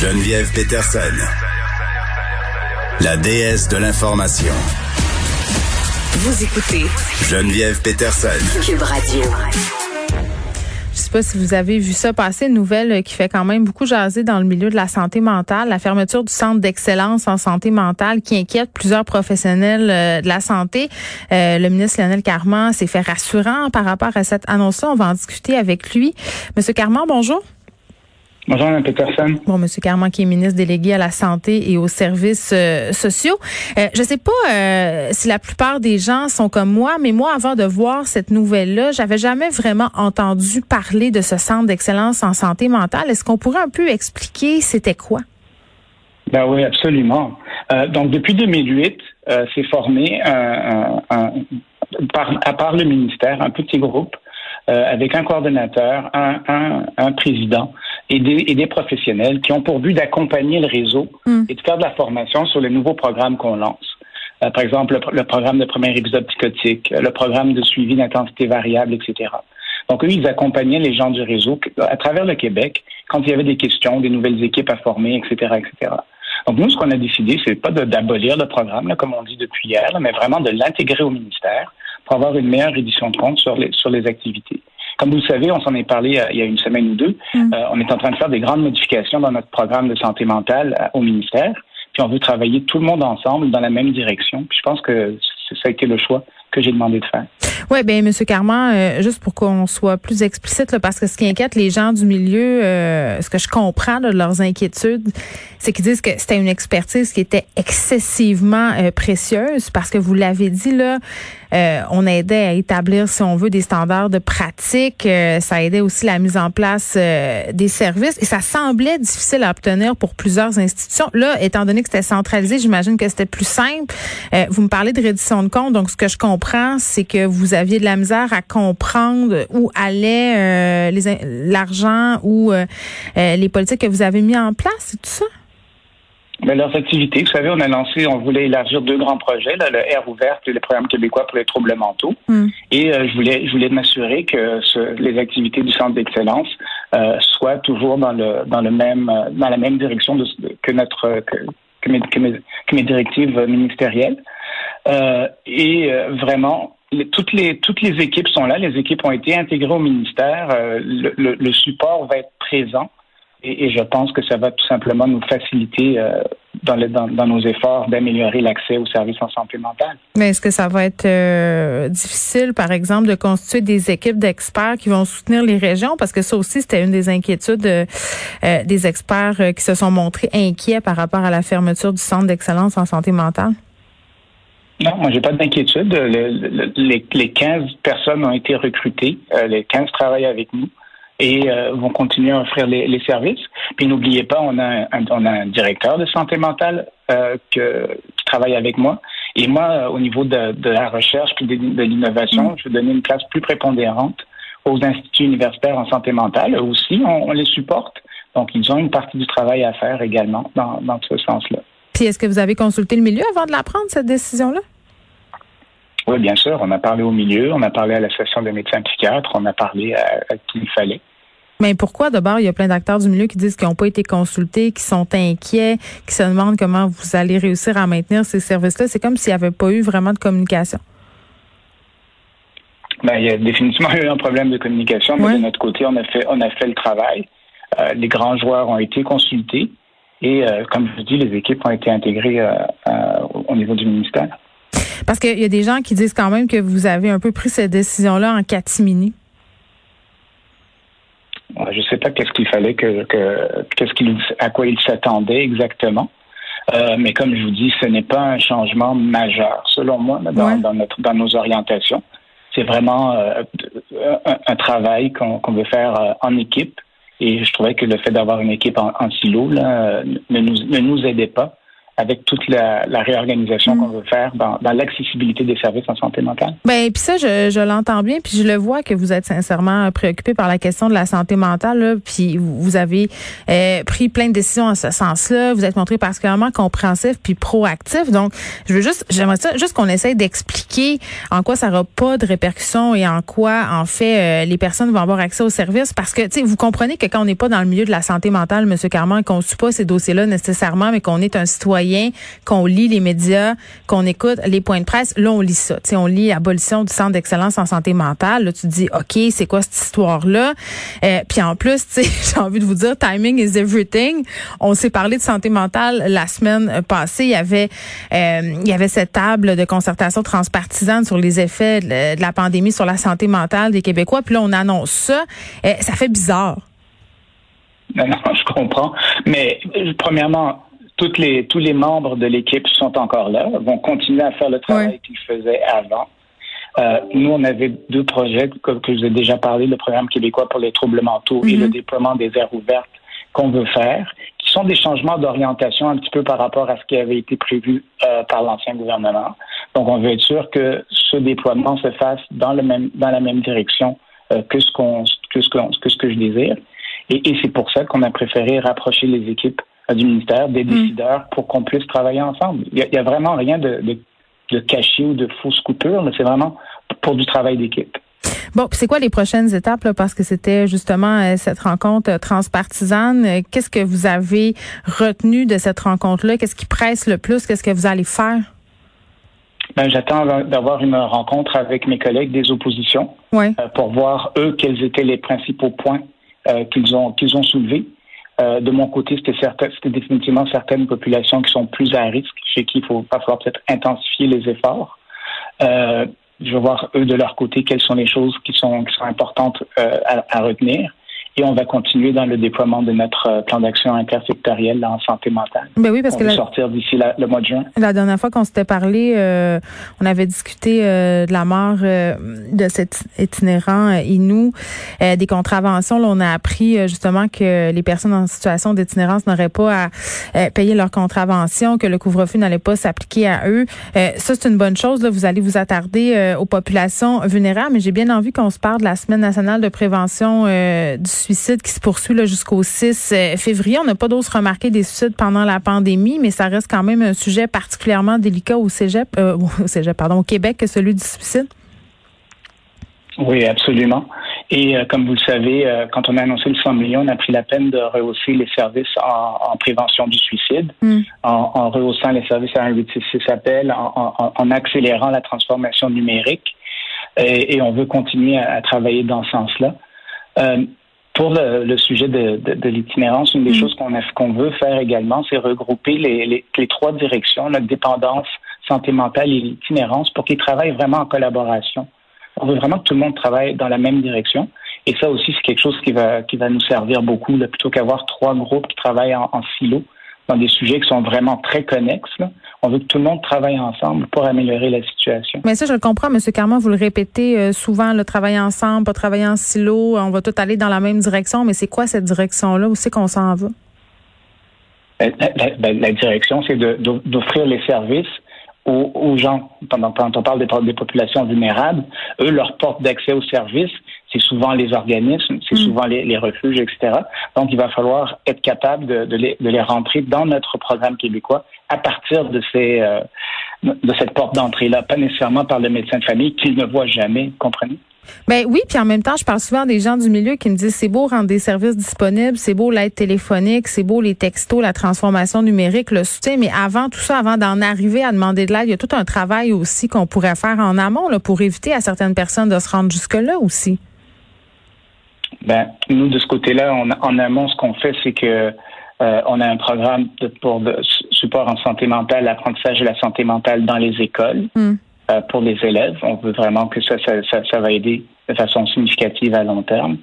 Geneviève Peterson, la déesse de l'information. Vous écoutez Geneviève Peterson. Cube Radio. Je sais pas si vous avez vu ça passer, une nouvelle qui fait quand même beaucoup jaser dans le milieu de la santé mentale, la fermeture du centre d'excellence en santé mentale qui inquiète plusieurs professionnels euh, de la santé. Euh, le ministre Lionel Carman s'est fait rassurant par rapport à cette annonce-là. On va en discuter avec lui. Monsieur Carman, bonjour. Bonjour, Mme Peterson. Bon, Monsieur Carman, qui est ministre délégué à la santé et aux services euh, sociaux. Euh, je sais pas euh, si la plupart des gens sont comme moi, mais moi, avant de voir cette nouvelle-là, j'avais jamais vraiment entendu parler de ce centre d'excellence en santé mentale. Est-ce qu'on pourrait un peu expliquer c'était quoi? Ben oui, absolument. Donc, depuis 2008, c'est formé un, un, par, à part le ministère, un petit groupe avec un coordonnateur, un, un, un président et des, et des, professionnels qui ont pour but d'accompagner le réseau mm. et de faire de la formation sur les nouveaux programmes qu'on lance. Euh, par exemple, le, le, programme de premier épisode psychotique, le programme de suivi d'intensité variable, etc. Donc, eux, ils accompagnaient les gens du réseau à travers le Québec quand il y avait des questions, des nouvelles équipes à former, etc., etc. Donc, nous, ce qu'on a décidé, c'est pas d'abolir le programme, là, comme on dit depuis hier, là, mais vraiment de l'intégrer au ministère pour avoir une meilleure édition de compte sur les, sur les activités. Comme vous le savez, on s'en est parlé euh, il y a une semaine ou deux. Mm. Euh, on est en train de faire des grandes modifications dans notre programme de santé mentale euh, au ministère. Puis on veut travailler tout le monde ensemble dans la même direction. Puis je pense que ça a été le choix que j'ai demandé de faire. Oui, bien, Monsieur Carman, euh, juste pour qu'on soit plus explicite, là, parce que ce qui inquiète les gens du milieu, euh, ce que je comprends de leurs inquiétudes, c'est qu'ils disent que c'était une expertise qui était excessivement euh, précieuse, parce que vous l'avez dit là, on aidait à établir, si on veut, des standards de pratique. ça aidait aussi la mise en place des services, et ça semblait difficile à obtenir pour plusieurs institutions. Là, étant donné que c'était centralisé, j'imagine que c'était plus simple. vous me parlez de reddition de compte, donc ce que je comprends c'est que vous aviez de la misère à comprendre où allait euh, l'argent ou euh, euh, les politiques que vous avez mis en place, c'est tout ça? Mais leurs activités, vous savez, on a lancé, on voulait élargir deux grands projets, là, le Air ouvert et le programme québécois pour les troubles mentaux. Hmm. Et je voulais, je voulais m'assurer que les activités du centre d'excellence soient toujours dans le dans le même dans la même direction de, que notre que, que, mes, que, mes, que mes directives ministérielles. Euh, et euh, vraiment, toutes les toutes les équipes sont là. Les équipes ont été intégrées au ministère. Euh, le, le, support va être présent. Et, et, je pense que ça va tout simplement nous faciliter euh, dans, le, dans, dans, nos efforts d'améliorer l'accès aux services en santé mentale. Mais est-ce que ça va être euh, difficile, par exemple, de constituer des équipes d'experts qui vont soutenir les régions? Parce que ça aussi, c'était une des inquiétudes euh, des experts qui se sont montrés inquiets par rapport à la fermeture du Centre d'excellence en santé mentale. Non, moi, j'ai pas d'inquiétude. les, les 15 personnes ont été recrutées. Les 15 travaillent avec nous et euh, vont continuer à offrir les, les services. Puis n'oubliez pas, on a un, on a un directeur de santé mentale euh, que, qui travaille avec moi. Et moi, au niveau de, de la recherche et de, de l'innovation, mm. je vais donner une place plus prépondérante aux instituts universitaires en santé mentale. Eux aussi, on, on les supporte. Donc, ils ont une partie du travail à faire également dans, dans ce sens-là. Puis est-ce que vous avez consulté le milieu avant de la prendre, cette décision-là? Oui, bien sûr. On a parlé au milieu, on a parlé à l'association des médecins psychiatres, on a parlé à, qui il fallait. Mais pourquoi d'abord il y a plein d'acteurs du milieu qui disent qu'ils n'ont pas été consultés, qui sont inquiets, qui se demandent comment vous allez réussir à maintenir ces services-là? C'est comme s'il n'y avait pas eu vraiment de communication. Ben, il y a définitivement eu un problème de communication, mais de notre côté, on a fait, on a fait le travail. Euh, les grands joueurs ont été consultés. Et euh, comme je vous dis, les équipes ont été intégrées euh, au niveau du ministère. Parce qu'il y a des gens qui disent quand même que vous avez un peu pris cette décision-là en catimini. Je ne sais pas qu'est-ce qu'il fallait que, qu'est-ce qu'il à quoi il s'attendait exactement. mais comme je vous dis, ce n'est pas un changement majeur, selon moi, dans, notre, dans nos orientations. C'est vraiment un, travail qu'on, qu'on veut faire en équipe et je trouvais que le fait d'avoir une équipe en, silo là, ne, nous, ne nous aidait pas avec toute la, réorganisation mm. qu'on veut faire dans, l'accessibilité des services en santé mentale. Ben puis ça, je, je l'entends bien, puis je le vois que vous êtes sincèrement préoccupé par la question de la santé mentale, puis vous avez euh, pris plein de décisions en ce sens-là. Vous êtes montré particulièrement compréhensif puis proactif. Donc, je veux juste, j'aimerais ça, juste qu'on essaye d'expliquer en quoi ça n'aura pas de répercussions et en quoi, en fait, euh, les personnes vont avoir accès aux services, parce que, tu sais, vous comprenez que quand on n'est pas dans le milieu de la santé mentale, Monsieur Carman, qu'on ne suit pas ces dossiers-là nécessairement, mais qu'on est un citoyen qu'on lit les médias, qu'on écoute les points de presse. Là, on lit ça. sais, on lit abolition du centre d'excellence en santé mentale. Là, tu te dis, OK, c'est quoi cette histoire-là? Euh, puis en plus, j'ai envie de vous dire, timing is everything. On s'est parlé de santé mentale la semaine passée. Il y avait, euh, il y avait cette table de concertation transpartisane sur les effets de la pandémie sur la santé mentale des Québécois. Puis là, on annonce ça. Euh, ça fait bizarre. Non, non, je comprends. Mais premièrement, toutes les, tous les membres de l'équipe sont encore là, vont continuer à faire le travail qu'ils faisaient avant. Euh, nous, on avait deux projets que, que je vous ai déjà parlé, le programme québécois pour les troubles mentaux et le mhm. déploiement des aires ouvertes qu'on veut faire, qui sont des changements d'orientation un petit peu par rapport à ce qui avait été prévu euh, par l'ancien gouvernement. Donc, on veut être sûr que ce déploiement se fasse dans, le même, dans la même direction euh, que, ce qu'on, que, ce que, ce que je désire. Et, et c'est pour ça qu'on a préféré rapprocher les équipes du ministère, des hmm. décideurs, pour qu'on puisse travailler ensemble. Il n'y a, vraiment rien de, de, de, caché ou de fausse coupure, mais c'est vraiment pour du travail d'équipe. Bon, c'est quoi les prochaines étapes là, parce que c'était justement euh, cette rencontre euh, transpartisane. Euh, qu'est-ce que vous avez retenu de cette rencontre-là? Qu'est-ce qui presse le plus? Qu'est-ce que vous allez faire? Ben, j'attends d'avoir une rencontre avec mes collègues des oppositions pour voir eux quels étaient les principaux points qu'ils ont qu'ils ont soulevés. Euh, de mon côté, c'était c'était définitivement certaines populations qui sont plus à risque, chez qui il faut pas falloir peut-être intensifier les efforts. Euh, je vais voir eux de leur côté quelles sont les choses qui sont qui sont importantes euh, à, retenir et on va continuer dans le déploiement de notre euh, plan d'action intersectoriel en santé mentale. Ben oui, parce on que va sortir d'ici le mois de juin. La dernière fois qu'on s'était parlé, euh, on avait discuté euh, de la mort de cet itinérant Inou, des contraventions. Là, on a appris justement que les personnes en situation d'itinérance n'auraient pas à payer leurs contraventions, que le couvre-feu n'allait pas s'appliquer à eux. ça, c'est une bonne chose. Là, vous allez vous attarder aux populations vulnérables, mais j'ai bien envie qu'on se parle de la Semaine nationale de prévention du suicide qui se poursuit jusqu'au 6 euh, février. On n'a pas d'autres remarqué des suicides pendant la pandémie, mais ça reste quand même un sujet particulièrement délicat au cégep, euh, au cégep, pardon, au Québec que celui du suicide. Oui, absolument. Et euh, comme vous le savez, quand on a annoncé le 100 millions, on a pris la peine de rehausser les services en, prévention du suicide, hmm. en, rehaussant les services à 1866 appel, en, en, accélérant la transformation numérique. Et, on veut continuer à, travailler dans ce sens-là. Pour le, sujet de, de, l'itinérance, une des mm. choses qu'on qu'on veut faire également, c'est regrouper les, les, les, trois directions, notre dépendance, santé mentale et l'itinérance, pour qu'ils travaillent vraiment en collaboration. On veut vraiment que tout le monde travaille dans la même direction. Et ça aussi, c'est quelque chose qui va, qui va nous servir beaucoup, là, plutôt qu'avoir trois groupes qui travaillent en, en silo dans des sujets qui sont vraiment très connexes. Là. On veut que tout le monde travaille ensemble pour améliorer la situation. Mais ça, je le comprends, M. Carman, vous le répétez euh, souvent, le travailler ensemble, pas travailler en silo, on va tout aller dans la même direction, mais c'est quoi cette direction-là? Où c'est qu'on s'en va? Ben, ben, la, direction, c'est d'offrir les services aux, gens. Quand on parle des, des, populations vulnérables, eux, leur porte d'accès aux services, c'est souvent les organismes, c'est mm. souvent les, refuges, etc. Donc, il va falloir être capable de, les, de les rentrer dans notre programme québécois à partir de ces euh, de cette porte d'entrée-là, pas nécessairement par le médecin de famille qu'il ne voit jamais, comprenez? Ben oui, puis en même temps, je parle souvent des gens du milieu qui me disent c'est beau rendre des services disponibles, c'est beau l'aide téléphonique, c'est beau les textos, la transformation numérique, le soutien, mais avant tout ça, avant d'en arriver à demander de l'aide, il y a tout un travail aussi qu'on pourrait faire en amont là, pour éviter à certaines personnes de se rendre jusque-là aussi. Ben, nous, de ce côté-là, en amont, ce qu'on fait, c'est que euh, on a un programme de, pour de support en santé mentale, l'apprentissage de la santé mentale dans les écoles hmm. euh, pour les élèves. On veut vraiment que ça, ça, ça, va aider de façon significative à long terme.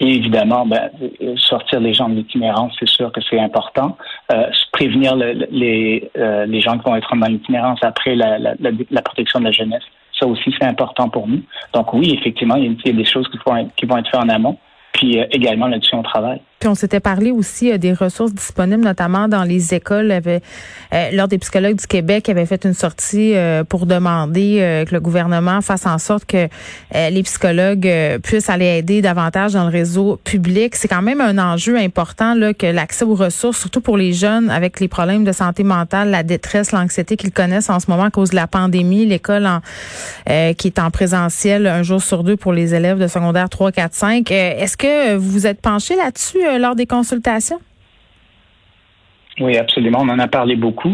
Et évidemment, ben, sortir les gens de l'itinérance, c'est sûr que c'est important. Euh, prévenir les, euh, les gens qui vont être dans l'itinérance après la, la, la, protection de la jeunesse, ça aussi, c'est important pour nous. Donc oui, effectivement, il y a, des choses qui vont être, qui vont être faites en amont. Puis également là-dessus on travaille. Puis on s'était parlé aussi des ressources disponibles, notamment dans les écoles. Avait, euh, des psychologues du Québec avait fait une sortie pour demander que le gouvernement fasse en sorte que les psychologues puissent aller aider davantage dans le réseau public. C'est quand même un enjeu important là, que l'accès aux ressources, surtout pour les jeunes avec les problèmes de santé mentale, la détresse, l'anxiété qu'ils connaissent en ce moment à cause de la pandémie, l'école qui est en présentiel un jour sur deux pour les élèves de secondaire 3, 4, 5. Est-ce que vous vous êtes penché là-dessus euh, lors des consultations? Oui, absolument. On en a parlé beaucoup.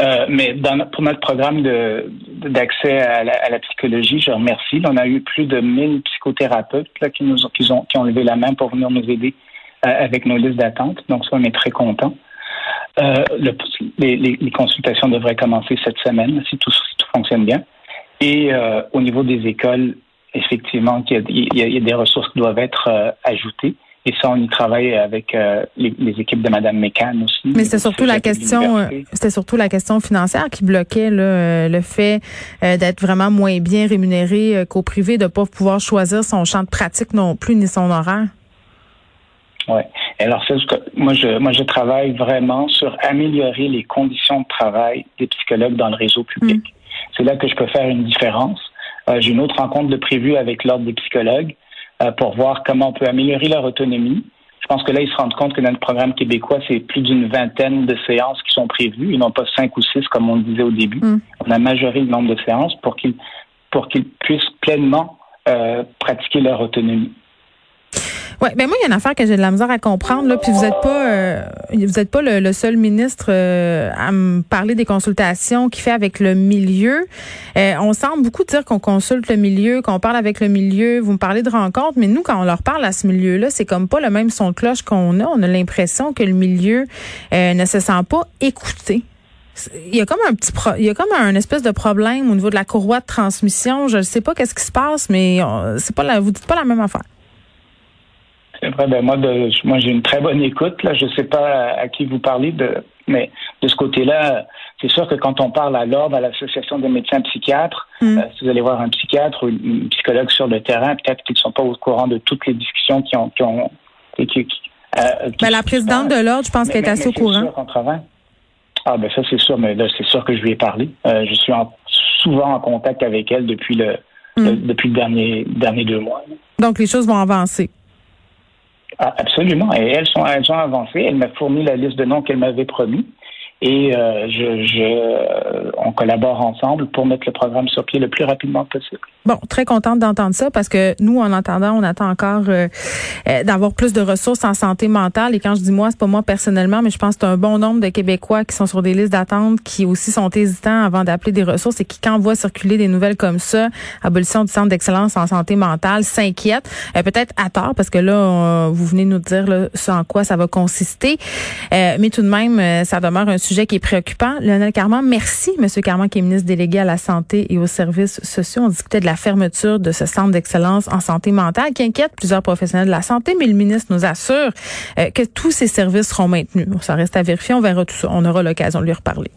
Euh, mais pour notre programme d'accès à, la, psychologie, je remercie. On a eu plus de 1000 psychothérapeutes qui, nous qui, ont, qui ont levé la main pour venir nous aider euh, avec nos listes d'attente. Donc, ça, on est très contents. les, consultations devraient commencer cette semaine si tout fonctionne bien. Et au niveau des écoles, effectivement, il y, a, des ressources qui doivent être ajoutées. Et ça, on y travaille avec euh, les, équipes de Mme Mécan aussi. Mais c'était surtout la question, euh, c'était surtout la question financière qui bloquait euh, le fait d'être vraiment moins bien rémunéré qu'au privé, de ne pas pouvoir choisir son champ de pratique non plus ni son horaire. Oui. Alors, moi, je, moi, je travaille vraiment sur améliorer les conditions de travail des psychologues dans le réseau public. Mm. C'est là que je peux faire une différence. J'ai une autre rencontre de prévue avec l'Ordre des psychologues pour voir comment on peut améliorer leur autonomie. Je pense que là, ils se rendent compte que dans le programme québécois, c'est plus d'une vingtaine de séances qui sont prévues, et non pas cinq ou six comme on le disait au début. Mm. On a majoré le nombre de séances pour qu'ils pour qu'ils puissent pleinement euh, pratiquer leur autonomie. Ouais, ben moi il y a une affaire que j'ai de la misère à comprendre là, puis vous êtes pas euh, vous êtes pas le, seul ministre euh, à me parler des consultations qu'il fait avec le milieu. Euh, on semble beaucoup dire qu'on consulte le milieu, qu'on parle avec le milieu. Vous me parlez de rencontres, mais nous quand on leur parle à ce milieu-là, c'est comme pas le même son de cloche qu'on a. On a l'impression que le milieu ne se sent pas écouté. Il y a comme un petit il y a comme un espèce de problème au niveau de la courroie de transmission. Je ne sais pas qu'est-ce qui se passe, mais c'est pas la, vous dites pas la même affaire. Vrai, ben moi, de, moi j'ai une très bonne écoute. Là, je ne sais pas à, qui vous parlez, de, mais de ce côté-là, c'est sûr que quand on parle à l'ordre, à l'association des médecins psychiatres, mm. euh, si vous allez voir un psychiatre ou une psychologue sur le terrain, peut-être qu'ils ne sont pas au courant de toutes les discussions qui ont, qui ont qui, qui, euh, ben, la présidente de l'ordre, je pense qu'elle est assez au courant. ah ben ça c'est sûr, mais là c'est sûr que je lui ai parlé. Euh, je suis souvent en contact avec elle depuis le, mm. depuis le dernier dernier deux mois. Donc les choses vont avancer. Ah, absolument. Et elles sont, elles ont avancé. Elle m'a fourni la liste de noms qu'elle m'avait promis et euh, je, je, euh, on collabore ensemble pour mettre le programme sur pied le plus rapidement possible. Bon, très contente d'entendre ça parce que nous, en attendant, on attend encore euh, d'avoir plus de ressources en santé mentale. Et quand je dis moi, c'est pas moi personnellement, mais je pense que c'est un bon nombre de Québécois qui sont sur des listes d'attente, qui aussi sont hésitants avant d'appeler des ressources et qui, quand voient circuler des nouvelles comme ça, abolition du centre d'excellence en santé mentale, s'inquiètent. Peut-être à tort parce que là, vous venez nous dire là, en quoi ça va consister. mais tout de même, ça demeure un sujet qui est préoccupant. Lionel Carman, merci, Monsieur Carman, qui est ministre délégué à la santé et aux services sociaux. On discutait de la fermeture de ce centre d'excellence en santé mentale qui inquiète plusieurs professionnels de la santé, mais le ministre nous assure euh, que tous ces services seront maintenus. Ça reste à vérifier. On verra tout ça. On aura l'occasion de lui reparler.